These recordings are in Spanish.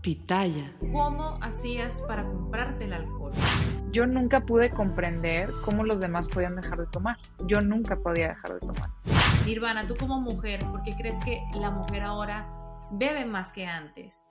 Pitaya. ¿Cómo hacías para comprarte el alcohol? Yo nunca pude comprender cómo los demás podían dejar de tomar. Yo nunca podía dejar de tomar. Nirvana, tú como mujer, ¿por qué crees que la mujer ahora bebe más que antes?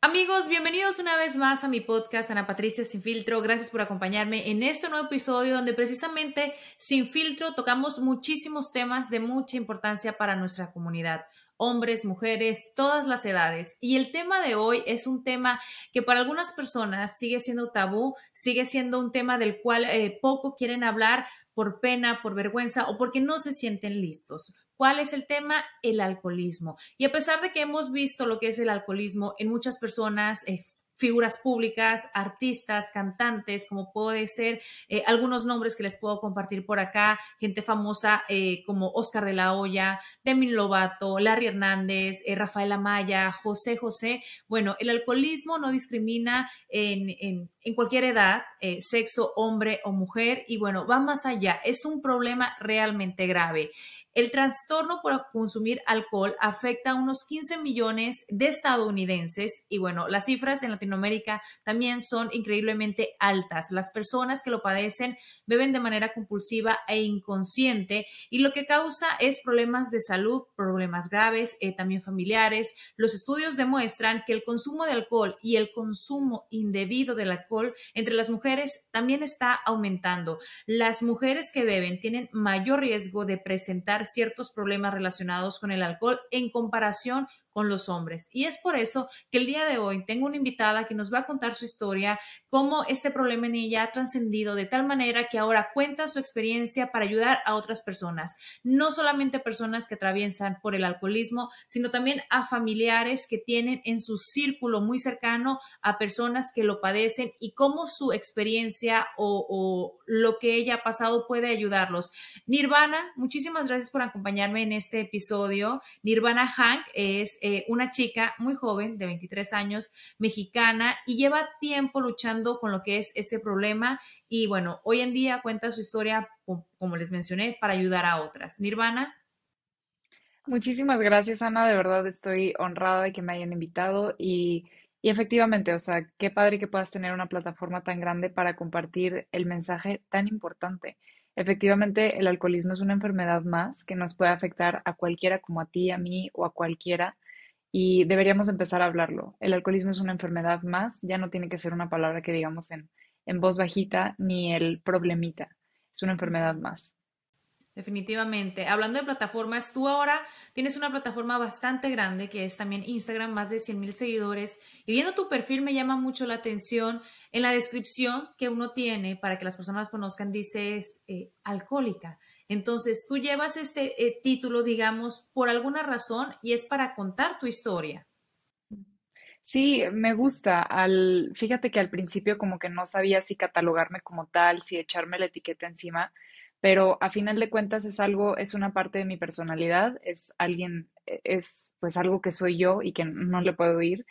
Amigos, bienvenidos una vez más a mi podcast Ana Patricia Sin Filtro. Gracias por acompañarme en este nuevo episodio donde precisamente Sin Filtro tocamos muchísimos temas de mucha importancia para nuestra comunidad hombres, mujeres, todas las edades. Y el tema de hoy es un tema que para algunas personas sigue siendo tabú, sigue siendo un tema del cual eh, poco quieren hablar por pena, por vergüenza o porque no se sienten listos. ¿Cuál es el tema? El alcoholismo. Y a pesar de que hemos visto lo que es el alcoholismo en muchas personas, eh, figuras públicas, artistas, cantantes, como puede ser eh, algunos nombres que les puedo compartir por acá, gente famosa eh, como Oscar de la Hoya, Demi Lovato, Larry Hernández, eh, Rafael Amaya, José José. Bueno, el alcoholismo no discrimina en, en, en cualquier edad, sexo, hombre o mujer, y bueno, va más allá, es un problema realmente grave. El trastorno por consumir alcohol afecta a unos 15 millones de estadounidenses y bueno, las cifras en Latinoamérica también son increíblemente altas. Las personas que lo padecen beben de manera compulsiva e inconsciente y lo que causa es problemas de salud, problemas graves, eh, también familiares. Los estudios demuestran que el consumo de alcohol y el consumo indebido del alcohol entre las mujeres también está aumentando. Las mujeres que beben tienen mayor riesgo de presentar ciertos problemas relacionados con el alcohol en comparación con los hombres. Y es por eso que el día de hoy tengo una invitada que nos va a contar su historia, cómo este problema en ella ha trascendido de tal manera que ahora cuenta su experiencia para ayudar a otras personas, no solamente personas que atraviesan por el alcoholismo, sino también a familiares que tienen en su círculo muy cercano a personas que lo padecen y cómo su experiencia o, lo que ella ha pasado puede ayudarlos. Nirvana, muchísimas gracias por acompañarme en este episodio. Nirvana Hank es eh, una chica muy joven, de 23 años, mexicana, y lleva tiempo luchando con lo que es este problema. Y bueno, hoy en día cuenta su historia, como les mencioné, para ayudar a otras. Nirvana. Muchísimas gracias, Ana. De verdad estoy honrada de que me hayan invitado y, y efectivamente, o sea, qué padre que puedas tener una plataforma tan grande para compartir el mensaje tan importante. Efectivamente, el alcoholismo es una enfermedad más que nos puede afectar a cualquiera como a ti, a mí o a cualquiera y deberíamos empezar a hablarlo. El alcoholismo es una enfermedad más, ya no tiene que ser una palabra que digamos en, en voz bajita ni el problemita, es una enfermedad más. Definitivamente. Hablando de plataformas, tú ahora tienes una plataforma bastante grande que es también Instagram, más de 100 mil seguidores. Y viendo tu perfil me llama mucho la atención. En la descripción que uno tiene para que las personas conozcan, dices eh, alcohólica. Entonces, tú llevas este eh, título, digamos, por alguna razón y es para contar tu historia. Sí, me gusta. Al, fíjate que al principio como que no sabía si catalogarme como tal, si echarme la etiqueta encima, pero a final de cuentas es algo, es una parte de mi personalidad, es alguien, e, es pues algo que soy yo y que no le puedo ir.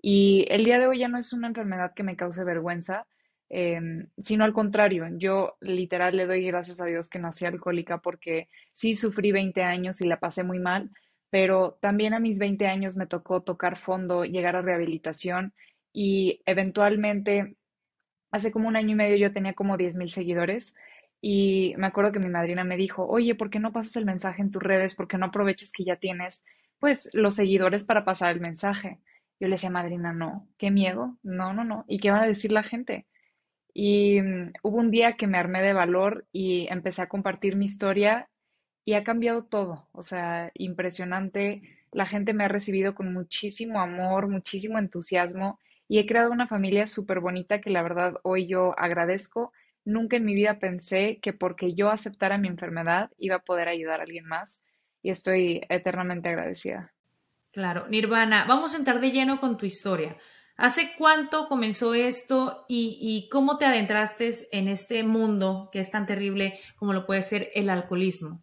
Y el día de hoy ya no es una enfermedad que me cause vergüenza, Em, sino al contrario, yo literal le doy gracias a Dios que nací alcohólica porque sí sufrí 20 años y la pasé muy mal, pero también a mis 20 años me tocó tocar fondo, llegar a rehabilitación y eventualmente, hace como un año y medio yo tenía como 10 mil seguidores y me acuerdo que mi madrina me dijo, oye, ¿por qué no pasas el mensaje en tus redes? ¿Por qué no aprovechas que ya tienes pues, los seguidores para pasar el mensaje. Yo le decía, madrina, no, qué miedo, no, no, no. ¿Y qué va a decir la gente? Y mm, hubo un día que me armé de valor y empecé a compartir mi historia y ha cambiado todo. O sea, impresionante. La gente me ha recibido con muchísimo amor, muchísimo entusiasmo y he creado una familia súper bonita que la verdad hoy yo agradezco. Nunca en mi vida pensé que porque yo aceptara mi enfermedad iba a poder ayudar a alguien más y estoy eternamente agradecida. Claro, Nirvana, vamos a entrar de lleno con tu historia. ¿Hace cuánto comenzó esto y, cómo te adentraste en este mundo que es tan terrible como lo puede ser el alcoholismo?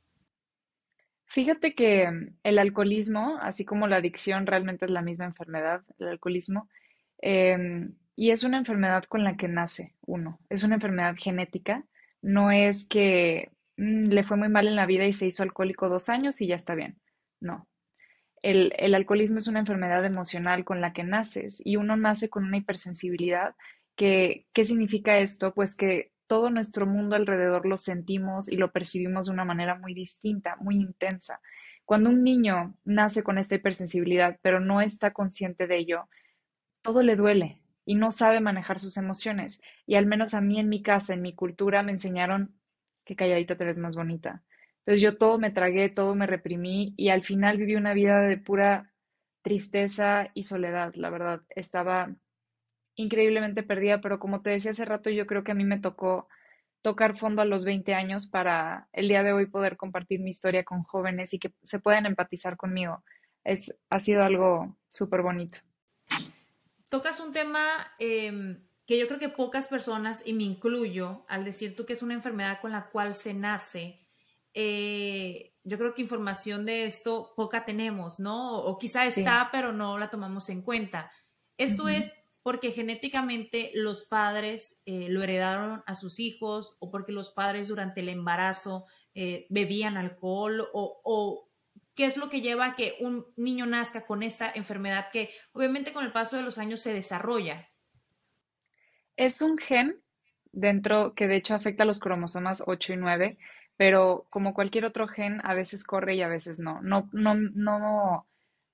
Fíjate que el alcoholismo, así como la adicción, realmente es la misma enfermedad, el alcoholismo, em, y es una enfermedad con la que nace uno, es una enfermedad genética, no es que mm, le fue muy mal en la vida y se hizo alcohólico dos años y ya está bien, no, el, alcoholismo es una enfermedad emocional con la que naces y uno nace con una hipersensibilidad. Que, ¿Qué significa esto? Pues que todo nuestro mundo alrededor lo sentimos y lo percibimos de una manera muy distinta, muy intensa. Cuando un niño nace con esta hipersensibilidad, pero no está consciente de ello, todo le duele y no sabe manejar sus emociones. Y al menos a mí en mi casa, en mi cultura, me enseñaron que calladita te ves más bonita, entonces yo todo me tragué, todo me reprimí y al final viví una vida de pura tristeza y soledad, la verdad. Estaba increíblemente perdida, pero como te decía hace rato, yo creo que a mí me tocó tocar fondo a los 20 años para el día de hoy poder compartir mi historia con jóvenes y que se puedan empatizar conmigo. Es, ha sido algo súper bonito. Tocas un tema em, que yo creo que pocas personas, y me incluyo, al decir tú que es una enfermedad con la cual se nace, eh, yo creo que información de esto poca tenemos, ¿no? O quizá está, pero no la tomamos en cuenta. Esto es porque genéticamente los padres eh, lo heredaron a sus hijos o porque los padres durante el embarazo eh, bebían alcohol o, o, qué es lo que lleva a que un niño nazca con esta enfermedad que obviamente con el paso de los años se desarrolla. Es un gen dentro que de hecho afecta a los cromosomas 8 y 9 pero como cualquier otro gen, a veces corre y a veces no. No, no, no,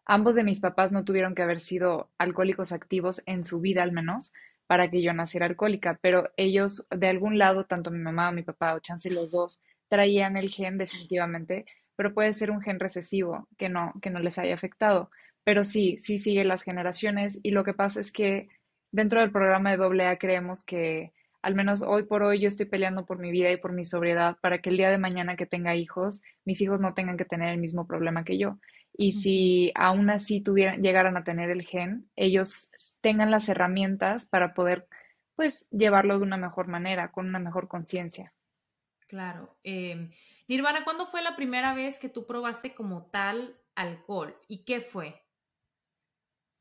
ambos de mis papás no tuvieron que haber sido alcohólicos activos en su vida al menos para que yo naciera alcohólica, pero ellos de algún lado, tanto mi mamá o mi papá o chance los dos, traían el gen definitivamente, pero puede ser un gen recesivo que no, que no les haya afectado. Pero sí, sí sigue las generaciones y lo que pasa es que dentro del programa de AA creemos que al menos hoy por hoy yo estoy peleando por mi vida y por mi sobriedad para que el día de mañana que tenga hijos, mis hijos no tengan que tener el mismo problema que yo. Y si aún así tuvieran, llegaran a tener el gen, ellos tengan las herramientas para poder, pues, llevarlo de una mejor manera, con una mejor conciencia. Claro. Eh, Nirvana, ¿cuándo fue la primera vez que tú probaste como tal alcohol? ¿Y qué fue?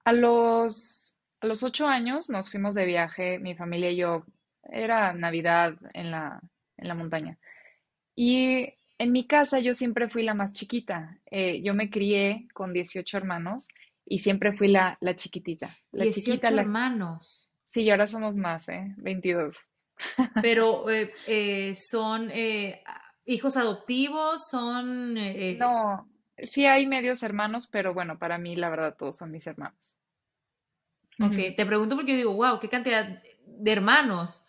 A los, a los ocho años nos fuimos de viaje, mi familia y yo, era Navidad en la, en la montaña. Y en mi casa yo siempre fui la más chiquita. Eh, yo me crié con 18 hermanos y siempre fui la, la chiquitita. La 18 chiquita, hermanos. Sí, y ahora somos más, ¿eh? 22. Pero eh, eh, son hijos adoptivos, son... No, sí hay medios hermanos, pero bueno, para mí la verdad todos son mis hermanos. Ok, te pregunto porque digo, wow, qué cantidad de hermanos.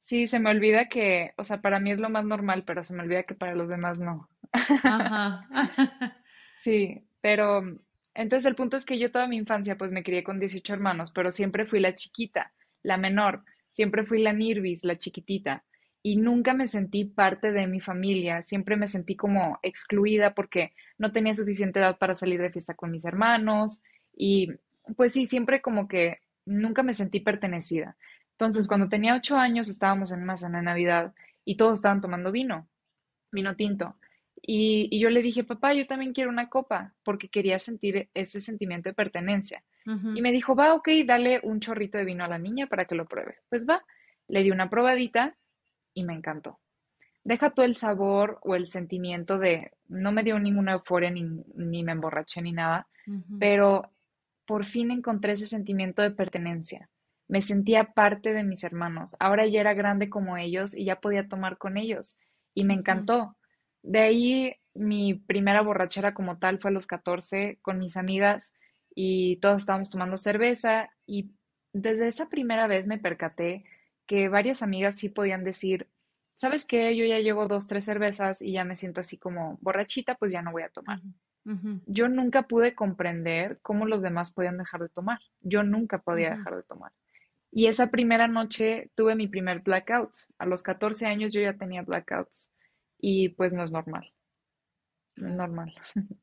Sí, se me olvida que, o sea, para mí es lo más normal, pero se me olvida que para los demás no. Ajá. Sí, pero entonces el punto es que yo toda mi infancia pues me crié con 18 hermanos, pero siempre fui la chiquita, la menor, siempre fui la Nirvis, la chiquitita, y nunca me sentí parte de mi familia, siempre me sentí como excluida porque no tenía suficiente edad para salir de fiesta con mis hermanos y pues sí, siempre como que nunca me sentí pertenecida. Entonces, cuando tenía ocho años, estábamos en una cena de Navidad y todos estaban tomando vino, vino tinto. Y, yo le dije, papá, yo también quiero una copa, porque quería sentir ese sentimiento de pertenencia. Y me dijo, va, ok, dale un chorrito de vino a la niña para que lo pruebe. Pues va, le di una probadita y me encantó. Deja todo el sabor o el sentimiento de, no me dio ninguna euforia ni, ni me emborraché ni nada, pero por fin encontré ese sentimiento de pertenencia me sentía parte de mis hermanos. Ahora ya era grande como ellos y ya podía tomar con ellos y me encantó. De ahí mi primera borrachera como tal fue a los 14 con mis amigas y todas estábamos tomando cerveza y desde esa primera vez me percaté que varias amigas sí podían decir, ¿sabes qué? Yo ya llevo dos, tres cervezas y ya me siento así como borrachita, pues ya no voy a tomar. Yo nunca pude comprender cómo los demás podían dejar de tomar. Yo nunca podía dejar de tomar. Y esa primera noche tuve mi primer blackout. A los 14 años yo ya tenía blackouts y pues no es normal. No es normal.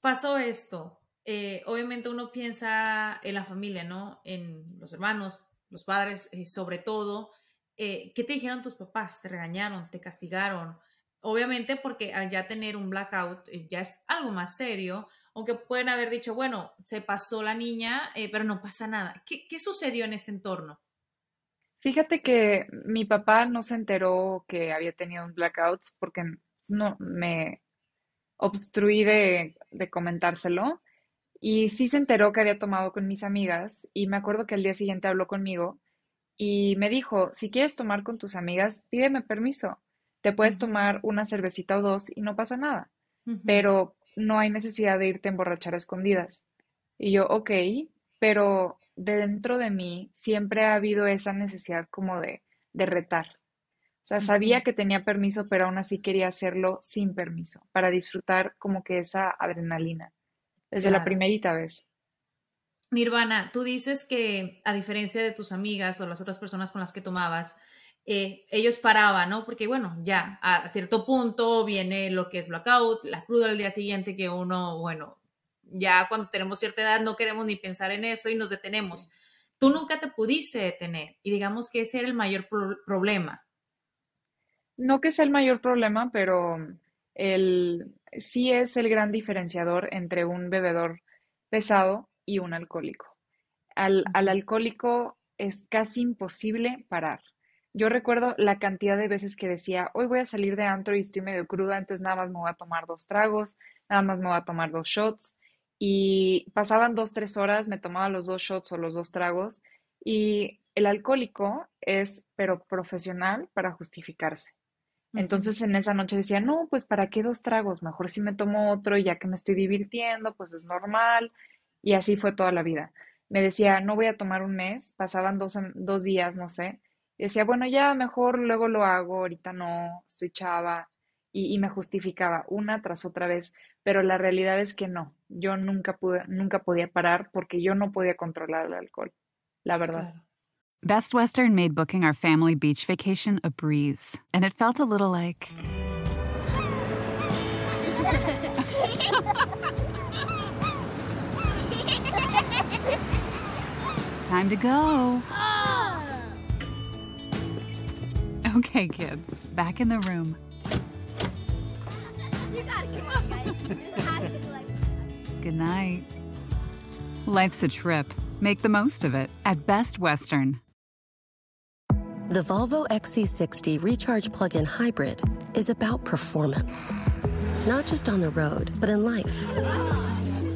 Pasó esto. Eh, obviamente uno piensa en la familia, ¿no? En los hermanos, los padres, eh, sobre todo. Eh, ¿Qué te dijeron tus papás? ¿Te regañaron? ¿Te castigaron? Obviamente porque al ya tener un blackout ya es algo más serio, aunque pueden haber dicho, bueno, se pasó la niña, pero no pasa nada. ¿Qué, ¿Qué sucedió en este entorno? Fíjate que mi papá no se enteró que había tenido un blackout porque no me obstruí de, de comentárselo y sí se enteró que había tomado con mis amigas y me acuerdo que al día siguiente habló conmigo y me dijo, si quieres tomar con tus amigas, pídeme permiso. Te puedes tomar una cervecita o dos y no pasa nada, pero no hay necesidad de irte a emborrachar a escondidas. Y yo, ok, pero dentro de mí siempre ha habido esa necesidad como de, de retar. O sea, sabía que tenía permiso, pero aún así quería hacerlo sin permiso, para disfrutar como que esa adrenalina, desde la primerita vez. Nirvana, tú dices que a diferencia de tus amigas o las otras personas con las que tomabas, eh, ellos paraban, ¿no? Porque bueno, ya a cierto punto viene lo que es blackout, la cruda al día siguiente que uno, bueno, ya cuando tenemos cierta edad no queremos ni pensar en eso y nos detenemos. Tú nunca te pudiste detener y digamos que ese era el mayor problema. No que sea el mayor problema, pero el, sí es el gran diferenciador entre un bebedor pesado y un alcohólico. Al, al alcohólico es casi imposible parar. Yo recuerdo la cantidad de veces que decía, hoy voy a salir de antro y estoy medio cruda, entonces nada más me voy a tomar dos tragos, nada más me voy a tomar dos shots y pasaban dos, tres horas, me tomaba los dos shots o los dos tragos y el alcohólico es, pero profesional para justificarse. Entonces en esa noche decía, no, pues ¿para qué dos tragos? Mejor si me tomo otro y ya que me estoy divirtiendo, pues es normal. Y así fue toda la vida. Me decía, no voy a tomar un mes, pasaban dos, dos días, no sé. Y decía, bueno, ya mejor luego lo hago, ahorita no, estoy chava y, me justificaba una tras otra vez, pero la realidad es que no, yo nunca pude, nunca podía parar porque yo no podía controlar el alcohol, la verdad. Best Western made booking our family beach vacation a breeze, and it felt a little like. Time to go. Okay, kids, back in the room. Good night. Life's a trip. Make the most of it at Best Western. The Volvo XC60 Recharge Plug in Hybrid is about performance, not just on the road, but in life.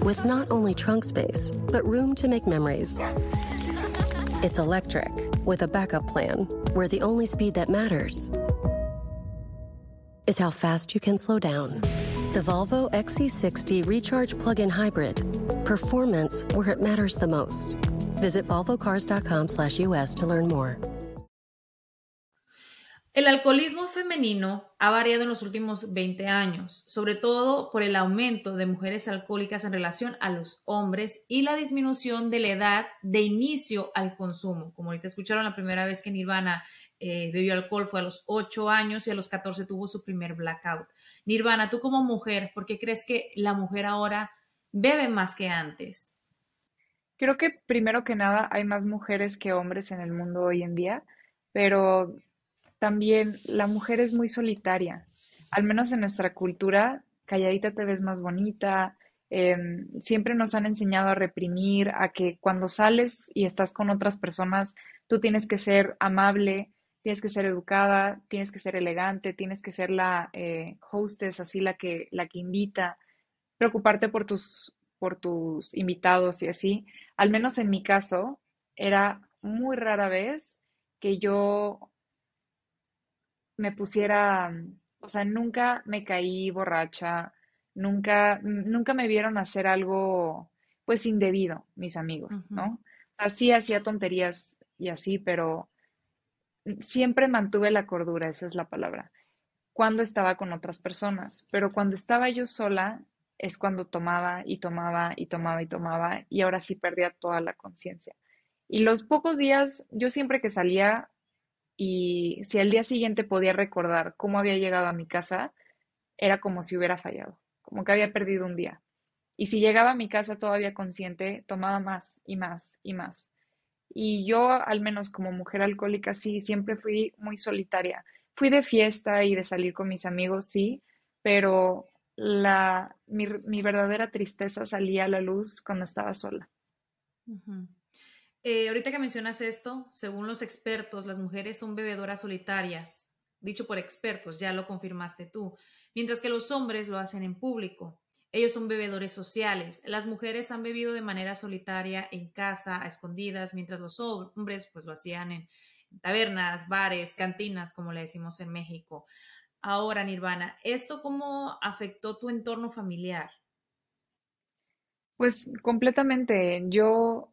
With not only trunk space, but room to make memories. It's electric with a backup plan where the only speed that matters is how fast you can slow down. The Volvo XC60 Recharge Plug-in Hybrid. Performance where it matters the most. Visit volvocars.com/us to learn more. El alcoholismo femenino ha variado en los últimos 20 años, sobre todo por el aumento de mujeres alcohólicas en relación a los hombres y la disminución de la edad de inicio al consumo. Como ahorita escucharon la primera vez que Nirvana eh, bebió alcohol fue a los 8 años y a los 14 tuvo su primer blackout. Nirvana, tú como mujer, ¿por qué crees que la mujer ahora bebe más que antes? Creo que primero que nada hay más mujeres que hombres en el mundo hoy en día, pero también la mujer es muy solitaria. Al menos en nuestra cultura, calladita te ves más bonita. Em, siempre nos han enseñado a reprimir, a que cuando sales y estás con otras personas, tú tienes que ser amable, tienes que ser educada, tienes que ser elegante, tienes que ser la eh, hostess, así la que, la que invita, preocuparte por tus, por tus invitados y así. Al menos en mi caso, era muy rara vez que yo me pusiera, O sea, nunca me caí borracha, nunca, nunca me vieron hacer algo, pues, indebido, mis amigos, ¿no? O sea, sí hacía tonterías y así, pero siempre mantuve la cordura, esa es la palabra, cuando estaba con otras personas, pero cuando estaba yo sola es cuando tomaba y tomaba y tomaba y tomaba y ahora sí perdía toda la conciencia. Y los pocos días, yo siempre que salía y si al día siguiente podía recordar cómo había llegado a mi casa, era como si hubiera fallado, como que había perdido un día. Y si llegaba a mi casa todavía consciente, tomaba más y más y más. Y yo, al menos como mujer alcohólica, sí, siempre fui muy solitaria. Fui de fiesta y de salir con mis amigos, sí, pero la, mi, verdadera tristeza salía a la luz cuando estaba sola. ujú. Eh, ahorita que mencionas esto, según los expertos, las mujeres son bebedoras solitarias, dicho por expertos, ya lo confirmaste tú, mientras que los hombres lo hacen en público. Ellos son bebedores sociales. Las mujeres han bebido de manera solitaria en casa, a escondidas, mientras los hombres pues lo hacían en tabernas, bares, cantinas, como le decimos en México. Ahora, Nirvana, ¿esto cómo afectó tu entorno familiar? Pues completamente. Yo,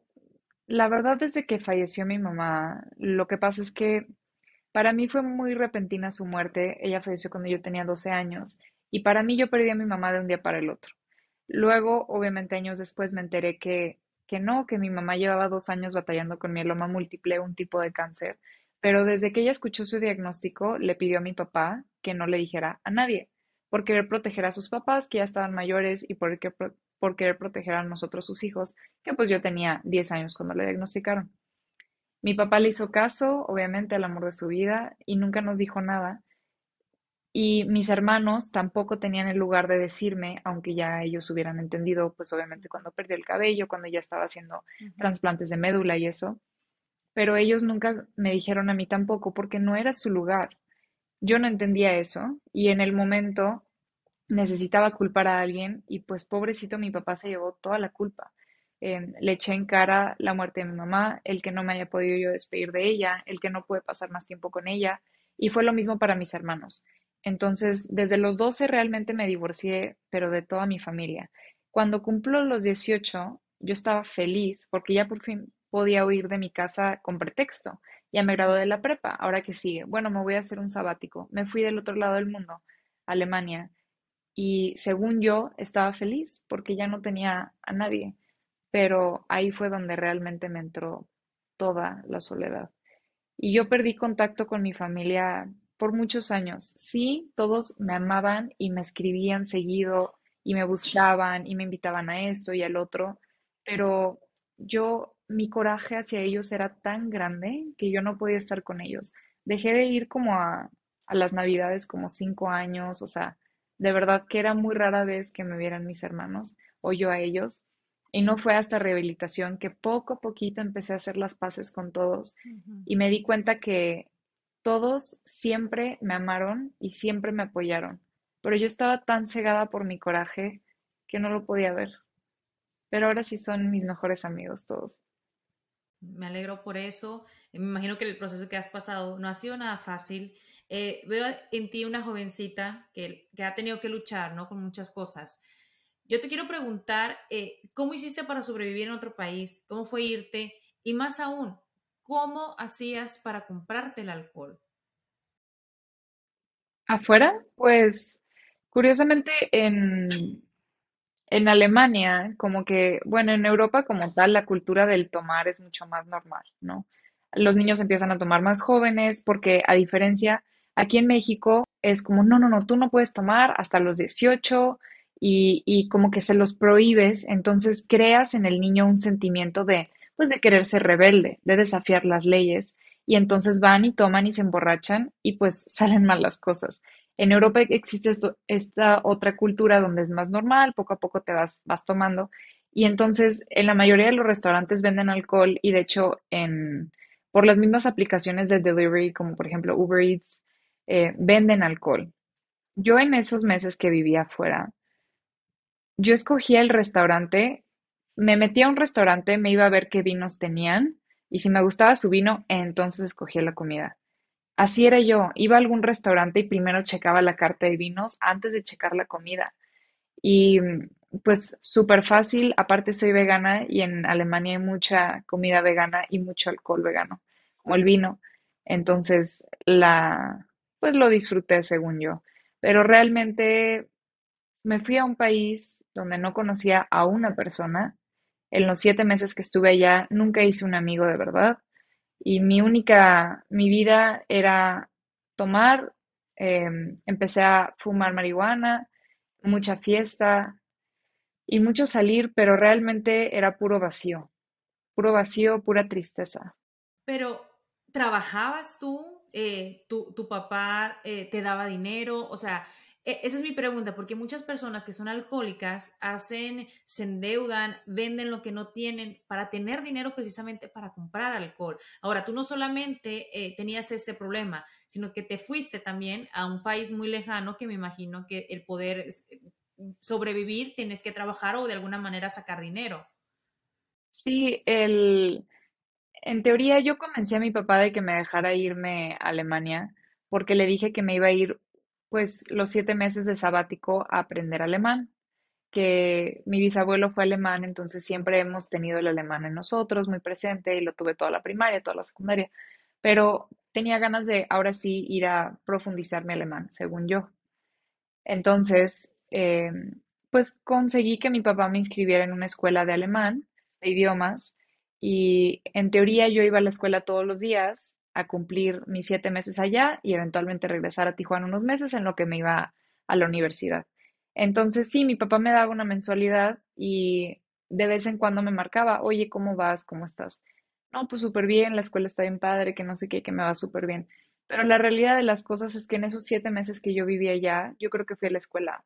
la verdad, desde que falleció mi mamá, lo que pasa es que Para mí fue muy repentina su muerte. Ella falleció cuando yo tenía 12 años y para mí yo perdí a mi mamá de un día para el otro. Luego, obviamente, años después me enteré que, que no, que mi mamá llevaba dos años batallando con mieloma múltiple, un tipo de cáncer, pero desde que ella escuchó su diagnóstico, le pidió a mi papá que no le dijera a nadie, por querer proteger a sus papás, que ya estaban mayores, y por, que- por querer proteger a nosotros, sus hijos, que pues yo tenía 10 años cuando le diagnosticaron. Mi papá le hizo caso, obviamente, al amor de su vida y nunca nos dijo nada. Y mis hermanos tampoco tenían el lugar de decirme, aunque ya ellos hubieran entendido, pues obviamente cuando perdió el cabello, cuando ya estaba haciendo trasplantes de médula y eso. Pero ellos nunca me dijeron a mí tampoco porque no era su lugar. Yo no entendía eso y en el momento necesitaba culpar a alguien y pues pobrecito mi papá se llevó toda la culpa. Eh, le eché en cara la muerte de mi mamá, el que no me haya podido yo despedir de ella, el que no pude pasar más tiempo con ella y fue lo mismo para mis hermanos. Entonces, desde los 12 realmente me divorcié, pero de toda mi familia. Cuando cumplo los 18 yo estaba feliz porque ya por fin podía huir de mi casa con pretexto. Ya me gradué de la prepa, ahora que sigue. Bueno, me voy a hacer un sabático. Me fui del otro lado del mundo, Alemania y según yo estaba feliz porque ya no tenía a nadie, pero ahí fue donde realmente me entró toda la soledad. Y yo perdí contacto con mi familia por muchos años. Sí, todos me amaban y me escribían seguido y me buscaban y me invitaban a esto y al otro, pero yo, mi coraje hacia ellos era tan grande que yo no podía estar con ellos. Dejé de ir como a, a las navidades como cinco años, o sea, de verdad que era muy rara vez que me vieran mis hermanos o yo a ellos. Y no fue hasta rehabilitación que poco a poquito empecé a hacer las paces con todos y me di cuenta que todos siempre me amaron y siempre me apoyaron, pero yo estaba tan cegada por mi coraje que no lo podía ver. Pero ahora sí son mis mejores amigos todos. Me alegro por eso. Me imagino que el proceso que has pasado no ha sido nada fácil. Eh, veo en ti una jovencita que, que ha tenido que luchar, ¿no? Con muchas cosas. Yo te quiero preguntar, eh, ¿cómo hiciste para sobrevivir en otro país? ¿Cómo fue irte? Y más aún, ¿cómo hacías para comprarte el alcohol? Afuera, pues curiosamente en, En Alemania, como que, bueno, en Europa como tal, la cultura del tomar es mucho más normal, ¿no? Los niños empiezan a tomar más jóvenes porque a diferencia, aquí en México es como, no, no, no, tú no puedes tomar hasta los 18 y, y como que se los prohíbes, entonces creas en el niño un sentimiento de, pues de querer ser rebelde, de desafiar las leyes y entonces van y toman y se emborrachan y pues salen mal las cosas. En Europa existe esta otra cultura donde es más normal, poco a poco te vas, vas tomando. Y entonces en la mayoría de los restaurantes venden alcohol y de hecho en, por las mismas aplicaciones de delivery, como por ejemplo Uber Eats, eh, venden alcohol. Yo en esos meses que vivía afuera, yo escogía el restaurante, me metía a un restaurante, me iba a ver qué vinos tenían y si me gustaba su vino, entonces escogía la comida. así era yo. Iba a algún restaurante y primero checaba la carta de vinos antes de checar la comida. Y mm, pues súper fácil, aparte soy vegana y en Alemania hay mucha comida vegana y mucho alcohol vegano, como el vino. Entonces, la, pues lo disfruté según yo. Pero realmente me fui a un país donde no conocía a una persona. En los siete meses que estuve allá, nunca hice un amigo de verdad. Y mi única, mi vida era tomar, em, empecé a fumar marihuana, mucha fiesta y mucho salir, pero realmente era puro vacío, puro vacío, pura tristeza. Pero, ¿trabajabas tú? Eh, tu, tu, papá eh, te daba dinero? O sea, e, esa es mi pregunta, porque muchas personas que son alcohólicas hacen, se endeudan, venden lo que no tienen para tener dinero precisamente para comprar alcohol. Ahora, tú no solamente eh, tenías este problema, sino que te fuiste también a un país muy lejano que me imagino que el poder sobrevivir tienes que trabajar o de alguna manera sacar dinero. Sí, el, en teoría yo convencí a mi papá de que me dejara irme a Alemania porque le dije que me iba a ir pues los siete meses de sabático a aprender alemán, que mi bisabuelo fue alemán, entonces siempre hemos tenido el alemán en nosotros, muy presente, y lo tuve toda la primaria, toda la secundaria, pero tenía ganas de ahora sí ir a profundizar mi alemán, según yo. Entonces, em, pues conseguí que mi papá me inscribiera en una escuela de alemán, de idiomas, y en teoría yo iba a la escuela todos los días a cumplir mis siete meses allá y eventualmente regresar a Tijuana unos meses en lo que me iba a la universidad. Entonces sí, mi papá me daba una mensualidad y de vez en cuando me marcaba, oye, ¿cómo vas? ¿Cómo estás? No, pues súper bien, la escuela está bien padre, que no sé qué, que me va súper bien. Pero la realidad de las cosas es que en esos siete meses que yo vivía allá, yo creo que fui a la escuela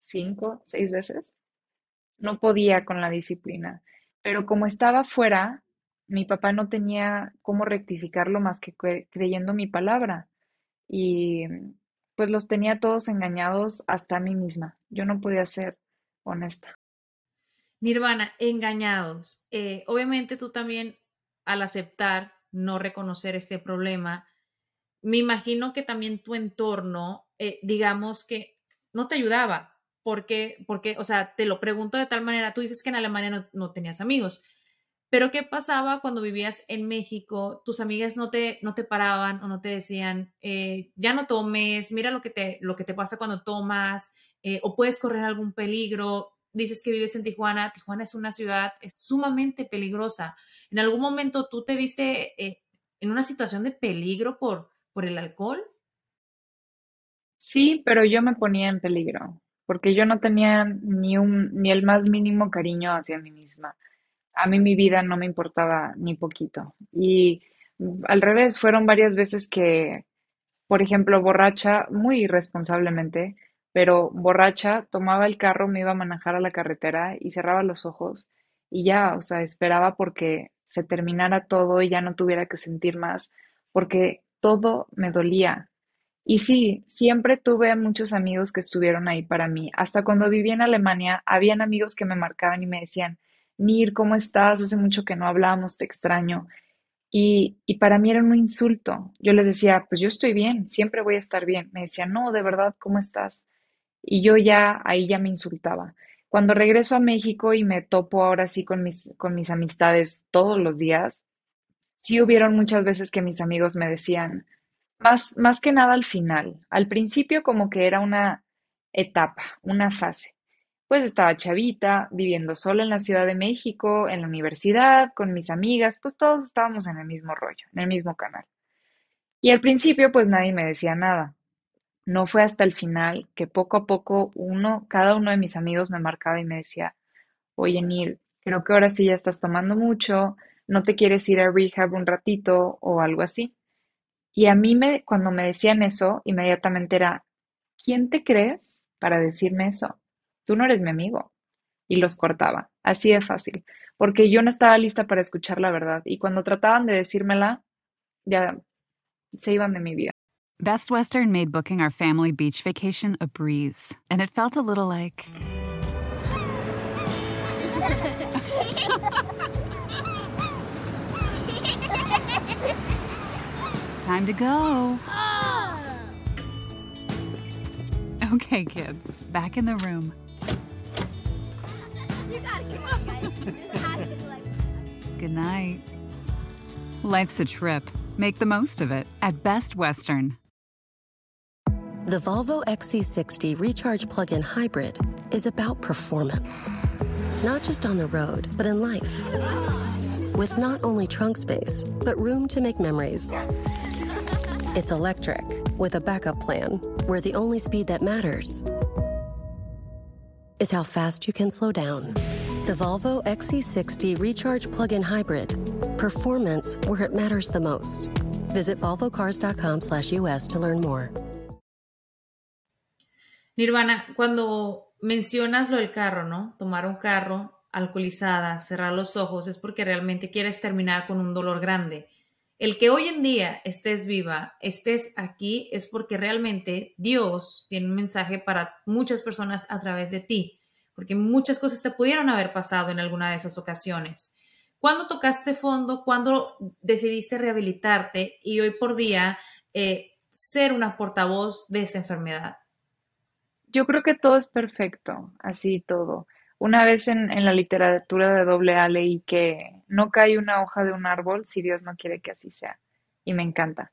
cinco, seis veces. No podía con la disciplina. Pero como estaba fuera, mi papá no tenía cómo rectificarlo más que creyendo mi palabra. Y pues los tenía todos engañados hasta a mí misma. Yo no podía ser honesta. Nirvana, engañados. Eh, obviamente tú también al aceptar no reconocer este problema, me imagino que también tu entorno, eh, digamos que no te ayudaba, porque, porque, o sea, te lo pregunto de tal manera, tú dices que en Alemania no, tenías amigos, pero ¿qué pasaba cuando vivías en México? Tus amigas no te, no te paraban o no te decían, eh, ya no tomes, mira lo que te, lo que te pasa cuando tomas, eh, o puedes correr algún peligro. Dices que vives en Tijuana. Tijuana es una ciudad es sumamente peligrosa. ¿En algún momento tú te viste eh, en una situación de peligro por, por el alcohol? Sí, pero yo me ponía en peligro, porque yo no tenía ni, un, ni el más mínimo cariño hacia mí misma a mí mi vida no me importaba ni poquito. Y al revés, fueron varias veces que, por ejemplo, borracha, muy irresponsablemente, pero borracha, tomaba el carro, me iba a manejar a la carretera y cerraba los ojos y ya, o sea, esperaba porque se terminara todo y ya no tuviera que sentir más, porque todo me dolía. Y sí, siempre tuve muchos amigos que estuvieron ahí para mí. Hasta cuando viví en Alemania, habían amigos que me marcaban y me decían, Nir, ¿cómo estás? Hace mucho que no hablamos, te extraño. Y, y, para mí era un insulto. Yo les decía, pues yo estoy bien, siempre voy a estar bien. Me decían, no, de verdad, ¿cómo estás? Y yo ya, ahí ya me insultaba. Cuando regreso a México y me topo ahora sí con mis, con mis amistades todos los días, sí hubieron muchas veces que mis amigos me decían, más, más que nada al final, al principio como que era una etapa, una fase pues estaba chavita, viviendo sola en la Ciudad de México, en la universidad, con mis amigas, pues todos estábamos en el mismo rollo, en el mismo canal. Y al principio pues nadie me decía nada. No fue hasta el final que poco a poco uno, cada uno de mis amigos me marcaba y me decía, oye Neil, creo que ahora sí ya estás tomando mucho, no te quieres ir a rehab un ratito o algo así. Y a mí me, cuando me decían eso, inmediatamente era, ¿quién te crees para decirme eso? tú no eres mi amigo. Y los cortaba, así de fácil, porque yo no estaba lista para escuchar la verdad y cuando trataban de decírmela, ya se iban de mi vida. Best Western made booking our family beach vacation a breeze, and it felt a little like. Time to go. Okay, kids, back in the room. Good night. Life's a trip. Make the most of it at Best Western. The Volvo XC60 Recharge Plug in Hybrid is about performance. Not just on the road, but in life. With not only trunk space, but room to make memories. It's electric with a backup plan where the only speed that matters is how fast you can slow down. The Volvo XC60 Recharge Plug in Hybrid. Performance where it matters the most. Visit volvocars.com/us to learn more. Nirvana, cuando mencionas lo del carro, ¿no? Tomar un carro alcoholizada, cerrar los ojos, es porque realmente quieres terminar con un dolor grande. El que hoy en día estés viva, estés aquí, es porque realmente Dios tiene un mensaje para muchas personas a través de ti, porque muchas cosas te pudieron haber pasado en alguna de esas ocasiones. ¿Cuándo tocaste fondo? ¿Cuándo decidiste rehabilitarte y hoy por día eh, ser una portavoz de esta enfermedad? Yo creo que todo es perfecto, así todo. Una vez en, en la literatura de doble A leí que no cae una hoja de un árbol si Dios no quiere que así sea. Y me encanta.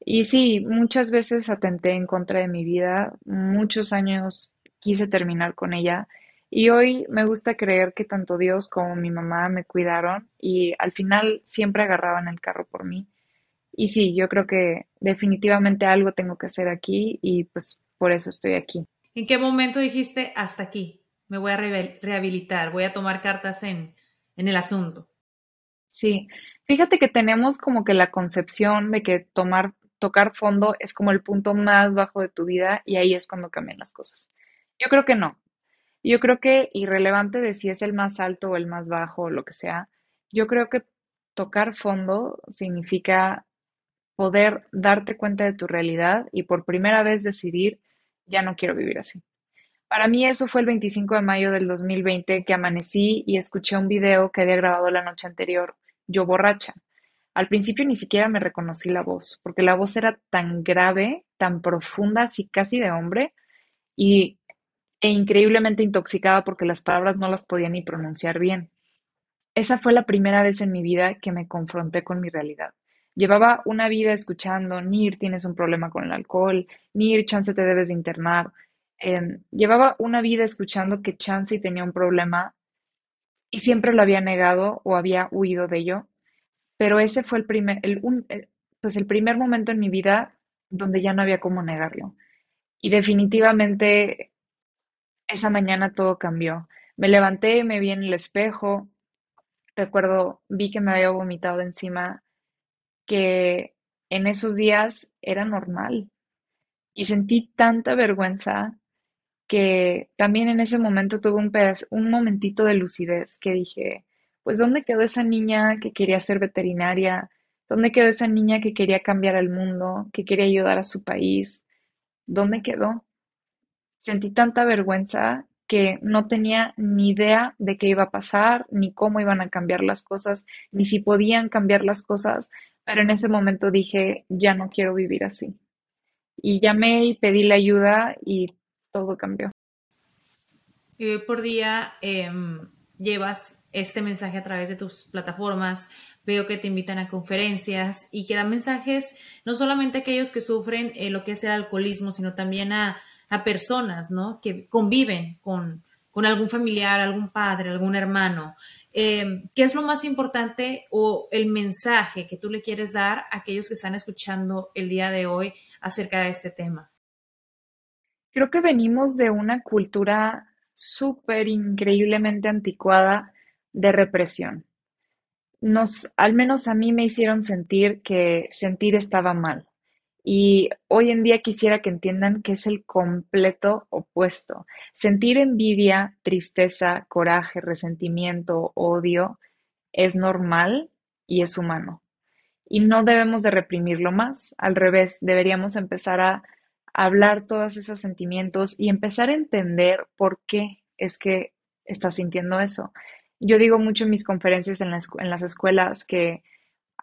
Y sí, muchas veces atenté en contra de mi vida, muchos años quise terminar con ella y hoy me gusta creer que tanto Dios como mi mamá me cuidaron y al final siempre agarraban el carro por mí. Y sí, yo creo que definitivamente algo tengo que hacer aquí y pues por eso estoy aquí. ¿En qué momento dijiste hasta aquí? Me voy a rehabilitar, voy a tomar cartas en, en el asunto. Sí, fíjate que tenemos como que la concepción de que tomar, tocar fondo es como el punto más bajo de tu vida y ahí es cuando cambian las cosas. Yo creo que no. Yo creo que irrelevante de si es el más alto o el más bajo o lo que sea, yo creo que tocar fondo significa poder darte cuenta de tu realidad y por primera vez decidir, ya no quiero vivir así. Para mí eso fue el 25 de mayo del 2020 que amanecí y escuché un video que había grabado la noche anterior, yo borracha. Al principio ni siquiera me reconocí la voz, porque la voz era tan grave, tan profunda, así casi de hombre, y, e increíblemente intoxicada porque las palabras no las podía ni pronunciar bien. Esa fue la primera vez en mi vida que me confronté con mi realidad. Llevaba una vida escuchando, Nir, tienes un problema con el alcohol, Nir, chance te debes de internar, Em, llevaba una vida escuchando que Chansey tenía un problema y siempre lo había negado o había huido de ello, pero ese fue el primer, el, pues el primer momento en mi vida donde ya no había cómo negarlo. Y definitivamente esa mañana todo cambió. Me levanté, me vi en el espejo, recuerdo, vi que me había vomitado encima, que en esos días era normal. Y sentí tanta vergüenza que también en ese momento tuve un, un momentito de lucidez que dije, pues ¿dónde quedó esa niña que quería ser veterinaria? ¿Dónde quedó esa niña que quería cambiar el mundo, que quería ayudar a su país? ¿Dónde quedó? Sentí tanta vergüenza que no tenía ni idea de qué iba a pasar, ni cómo iban a cambiar las cosas, ni si podían cambiar las cosas, pero en ese momento dije, ya no quiero vivir así. Y llamé y pedí la ayuda y todo cambió. Y hoy por día em, llevas este mensaje a través de tus plataformas, veo que te invitan a conferencias y que dan mensajes no solamente a aquellos que sufren eh, lo que es el alcoholismo, sino también a, personas ¿no? que conviven con, con, algún familiar, algún padre, algún hermano. Em, ¿Qué es lo más importante o el mensaje que tú le quieres dar a aquellos que están escuchando el día de hoy acerca de este tema? Creo que venimos de una cultura súper increíblemente anticuada de represión. Nos, al menos a mí me hicieron sentir que sentir estaba mal. Y hoy en día quisiera que entiendan que es el completo opuesto. Sentir envidia, tristeza, coraje, resentimiento, odio es normal y es humano. Y no debemos de reprimirlo más. Al revés, deberíamos empezar a hablar todos esos sentimientos y empezar a entender por qué es que estás sintiendo eso. Yo digo mucho en mis conferencias en, las escuelas que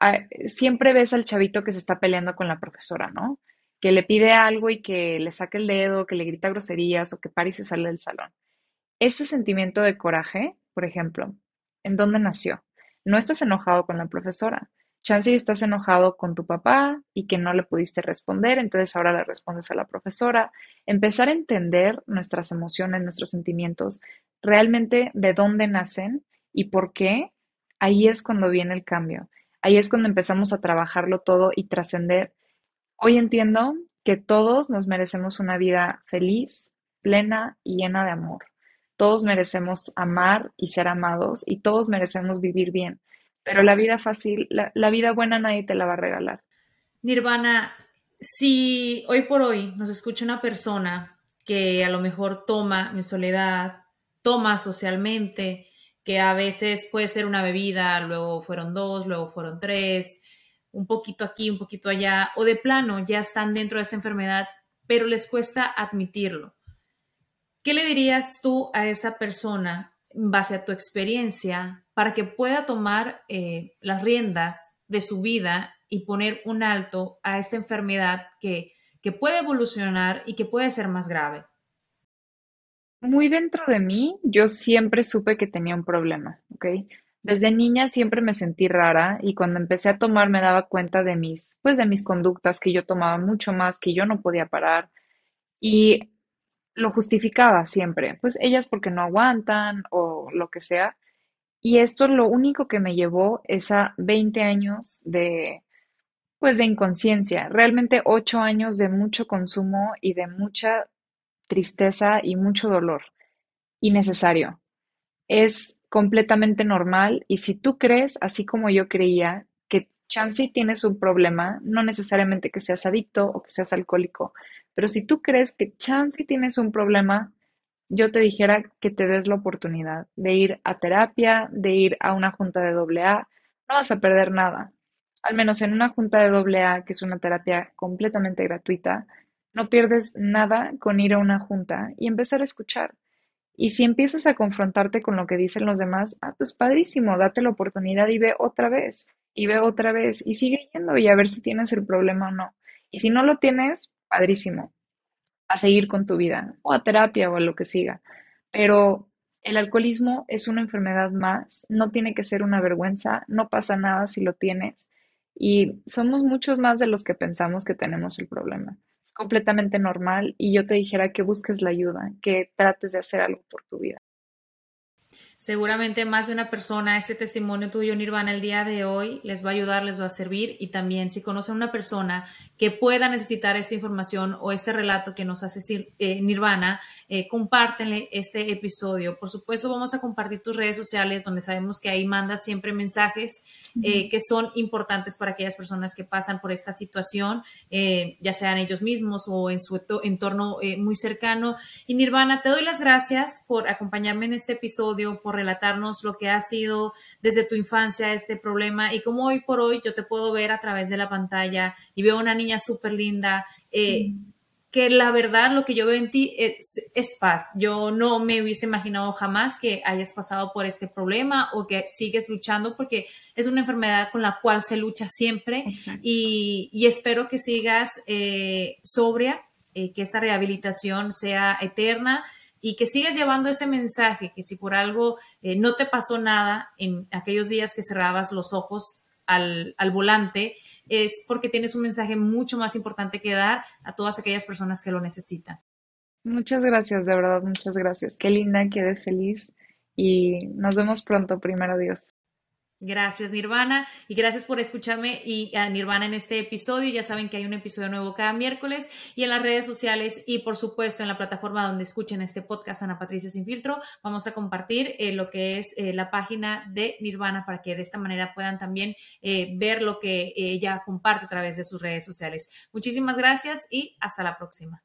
ah, siempre ves al chavito que se está peleando con la profesora, ¿no? Que le pide algo y que le saque el dedo, que le grita groserías o que pare y se sale del salón. Ese sentimiento de coraje, por ejemplo, ¿en dónde nació? No estás enojado con la profesora. Chance estás enojado con tu papá y que no le pudiste responder, entonces ahora le respondes a la profesora. Empezar a entender nuestras emociones, nuestros sentimientos, realmente de dónde nacen y por qué, ahí es cuando viene el cambio. Ahí es cuando empezamos a trabajarlo todo y trascender. Hoy entiendo que todos nos merecemos una vida feliz, plena y llena de amor. Todos merecemos amar y ser amados y todos merecemos vivir bien. Pero la vida fácil, la, vida buena nadie te la va a regalar. Nirvana, si hoy por hoy nos escucha una persona que a lo mejor toma mi soledad, toma socialmente, que a veces puede ser una bebida, luego fueron dos, luego fueron tres, un poquito aquí, un poquito allá, o de plano ya están dentro de esta enfermedad, pero les cuesta admitirlo. ¿Qué le dirías tú a esa persona en base a tu experiencia para que pueda tomar eh, las riendas de su vida y poner un alto a esta enfermedad que, que puede evolucionar y que puede ser más grave? Muy dentro de mí, yo siempre supe que tenía un problema, ¿ok? Desde niña siempre me sentí rara y cuando empecé a tomar me daba cuenta de mis, pues de mis conductas, que yo tomaba mucho más, que yo no podía parar. Y lo justificaba siempre, pues ellas porque no aguantan o lo que sea. Y esto lo único que me llevó es a 20 años de, pues de inconsciencia, realmente 8 años de mucho consumo y de mucha tristeza y mucho dolor innecesario. Es completamente normal y si tú crees, así como yo creía, que chance tienes un problema, no necesariamente que seas adicto o que seas alcohólico, pero si tú crees que chance tienes un problema, yo te dijera que te des la oportunidad de ir a terapia, de ir a una junta de AA. No vas a perder nada. Al menos en una junta de AA, que es una terapia completamente gratuita, no pierdes nada con ir a una junta y empezar a escuchar. Y si empiezas a confrontarte con lo que dicen los demás, ah, pues padrísimo, date la oportunidad y ve otra vez, y ve otra vez, y sigue yendo y a ver si tienes el problema o no. Y si no lo tienes, padrísimo, a seguir con tu vida, o a terapia o a lo que siga. Pero el alcoholismo es una enfermedad más, no tiene que ser una vergüenza, no pasa nada si lo tienes. Y somos muchos más de los que pensamos que tenemos el problema. Es completamente normal y yo te dijera que busques la ayuda, que trates de hacer algo por tu vida. Seguramente más de una persona, este testimonio tuyo, Nirvana, el día de hoy les va a ayudar, les va a servir y también si conocen a una persona que pueda necesitar esta información o este relato que nos hace eh, Nirvana, eh, compártenle este episodio. Por supuesto, vamos a compartir tus redes sociales donde sabemos que ahí mandas siempre mensajes eh, que son importantes para aquellas personas que pasan por esta situación, eh, ya sean ellos mismos o en su entorno muy cercano. Y Nirvana, te doy las gracias por acompañarme en este episodio, por relatarnos lo que ha sido desde tu infancia este problema y cómo hoy por hoy yo te puedo ver a través de la pantalla y veo una niña súper linda. Mm que la verdad lo que yo veo en ti es, paz. Yo no me hubiese imaginado jamás que hayas pasado por este problema o que sigues luchando porque es una enfermedad con la cual se lucha siempre y, espero que sigas eh, sobria, eh, que esta rehabilitación sea eterna y que sigas llevando ese mensaje, que si por algo eh, no te pasó nada en aquellos días que cerrabas los ojos al, al volante, es porque tienes un mensaje mucho más importante que dar a todas aquellas personas que lo necesitan. Muchas gracias, de verdad, muchas gracias. Qué linda, quedé feliz y nos vemos pronto, primero Dios. Gracias Nirvana y gracias por escucharme y a Nirvana en este episodio. Ya saben que hay un episodio nuevo cada miércoles y en las redes sociales y por supuesto en la plataforma donde escuchen este podcast Ana Patricia Sin Filtro vamos a compartir eh, lo que es eh, la página de Nirvana para que de esta manera puedan también eh, ver lo que ella comparte a través de sus redes sociales. Muchísimas gracias y hasta la próxima.